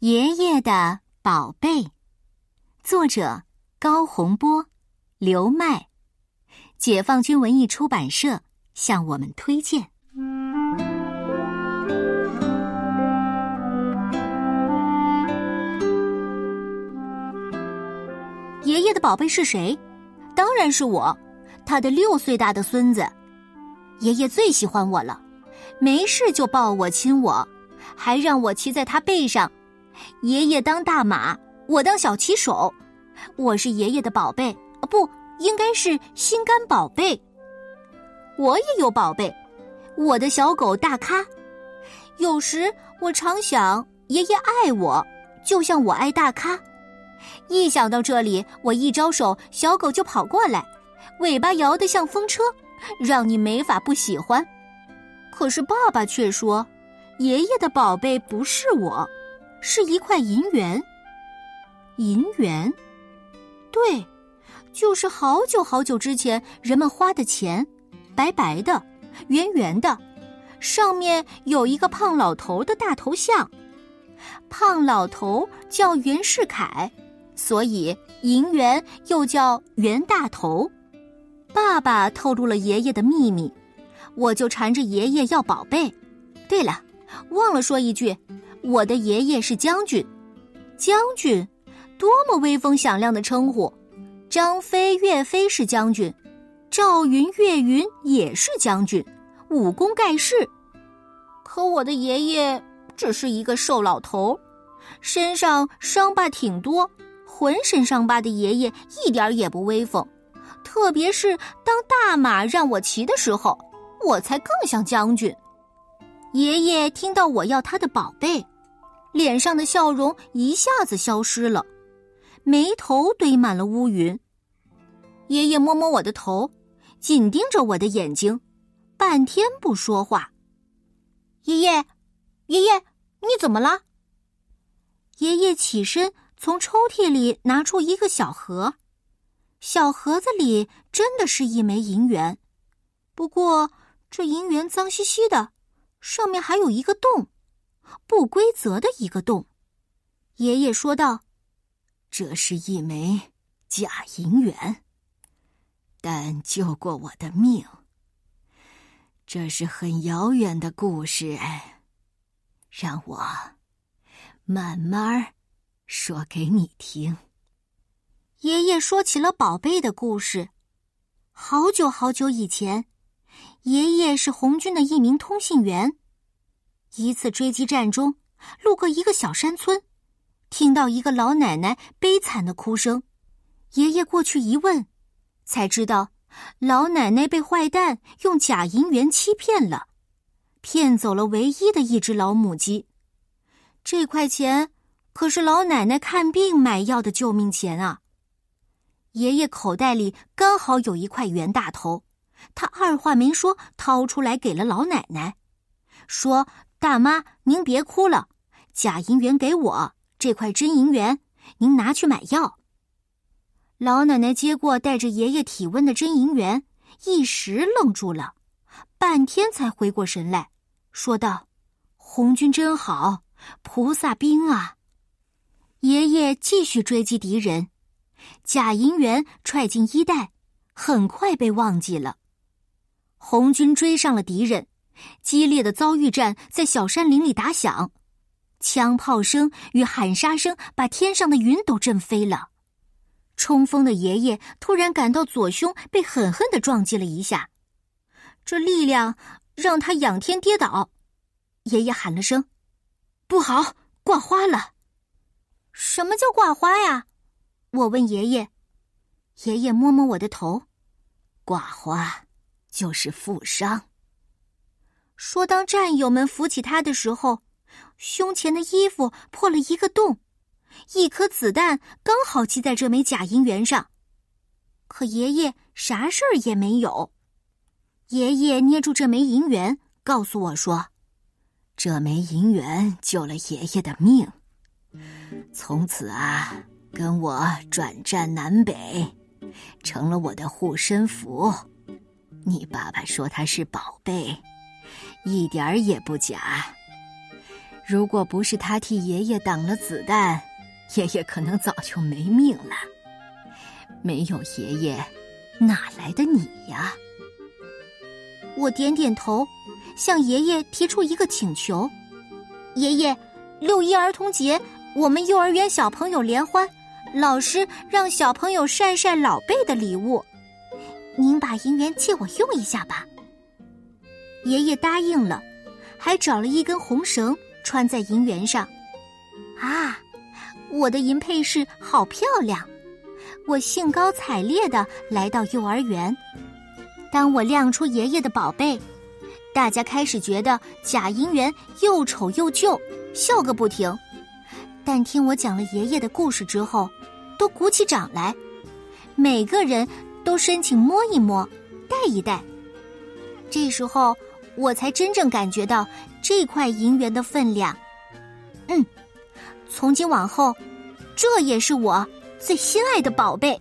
爷爷的宝贝，作者高洪波、刘麦，解放军文艺出版社向我们推荐。爷爷的宝贝是谁？当然是我，他的六岁大的孙子。爷爷最喜欢我了，没事就抱我亲我，还让我骑在他背上。爷爷当大马，我当小骑手，我是爷爷的宝贝，不应该是心肝宝贝。我也有宝贝，我的小狗大咖。有时我常想，爷爷爱我，就像我爱大咖。一想到这里，我一招手，小狗就跑过来，尾巴摇得像风车，让你没法不喜欢。可是爸爸却说，爷爷的宝贝不是我。是一块银元，银元，对，就是好久好久之前人们花的钱，白白的，圆圆的，上面有一个胖老头的大头像，胖老头叫袁世凯，所以银元又叫袁大头。爸爸透露了爷爷的秘密，我就缠着爷爷要宝贝。对了，忘了说一句。我的爷爷是将军，将军，多么威风响亮的称呼！张飞、岳飞是将军，赵云、岳云也是将军，武功盖世。可我的爷爷只是一个瘦老头，身上伤疤挺多，浑身伤疤的爷爷一点也不威风。特别是当大马让我骑的时候，我才更像将军。爷爷听到我要他的宝贝。脸上的笑容一下子消失了，眉头堆满了乌云。爷爷摸摸我的头，紧盯着我的眼睛，半天不说话。爷爷，爷爷，你怎么了？爷爷起身，从抽屉里拿出一个小盒，小盒子里真的是一枚银元，不过这银元脏兮兮的，上面还有一个洞。不规则的一个洞，爷爷说道：“这是一枚假银元，但救过我的命。这是很遥远的故事，让我慢慢说给你听。”爷爷说起了宝贝的故事。好久好久以前，爷爷是红军的一名通信员。一次追击战中，路过一个小山村，听到一个老奶奶悲惨的哭声。爷爷过去一问，才知道老奶奶被坏蛋用假银元欺骗了，骗走了唯一的一只老母鸡。这块钱可是老奶奶看病买药的救命钱啊！爷爷口袋里刚好有一块袁大头，他二话没说掏出来给了老奶奶，说。大妈，您别哭了，假银元给我，这块真银元您拿去买药。老奶奶接过带着爷爷体温的真银元，一时愣住了，半天才回过神来，说道：“红军真好，菩萨兵啊！”爷爷继续追击敌人，假银元揣进衣袋，很快被忘记了。红军追上了敌人。激烈的遭遇战在小山林里打响，枪炮声与喊杀声把天上的云都震飞了。冲锋的爷爷突然感到左胸被狠狠的撞击了一下，这力量让他仰天跌倒。爷爷喊了声：“不好，挂花了！”什么叫挂花呀？我问爷爷。爷爷摸摸我的头：“挂花就是负伤。”说：“当战友们扶起他的时候，胸前的衣服破了一个洞，一颗子弹刚好击在这枚假银元上。可爷爷啥事儿也没有。爷爷捏住这枚银元，告诉我说：‘这枚银元救了爷爷的命，从此啊，跟我转战南北，成了我的护身符。你爸爸说他是宝贝。’”一点儿也不假。如果不是他替爷爷挡了子弹，爷爷可能早就没命了。没有爷爷，哪来的你呀？我点点头，向爷爷提出一个请求：爷爷，六一儿童节，我们幼儿园小朋友联欢，老师让小朋友晒晒老辈的礼物，您把银元借我用一下吧。爷爷答应了，还找了一根红绳穿在银元上。啊，我的银配饰好漂亮！我兴高采烈的来到幼儿园。当我亮出爷爷的宝贝，大家开始觉得假银元又丑又旧，笑个不停。但听我讲了爷爷的故事之后，都鼓起掌来，每个人都申请摸一摸，戴一戴。这时候，我才真正感觉到这块银元的分量。嗯，从今往后，这也是我最心爱的宝贝。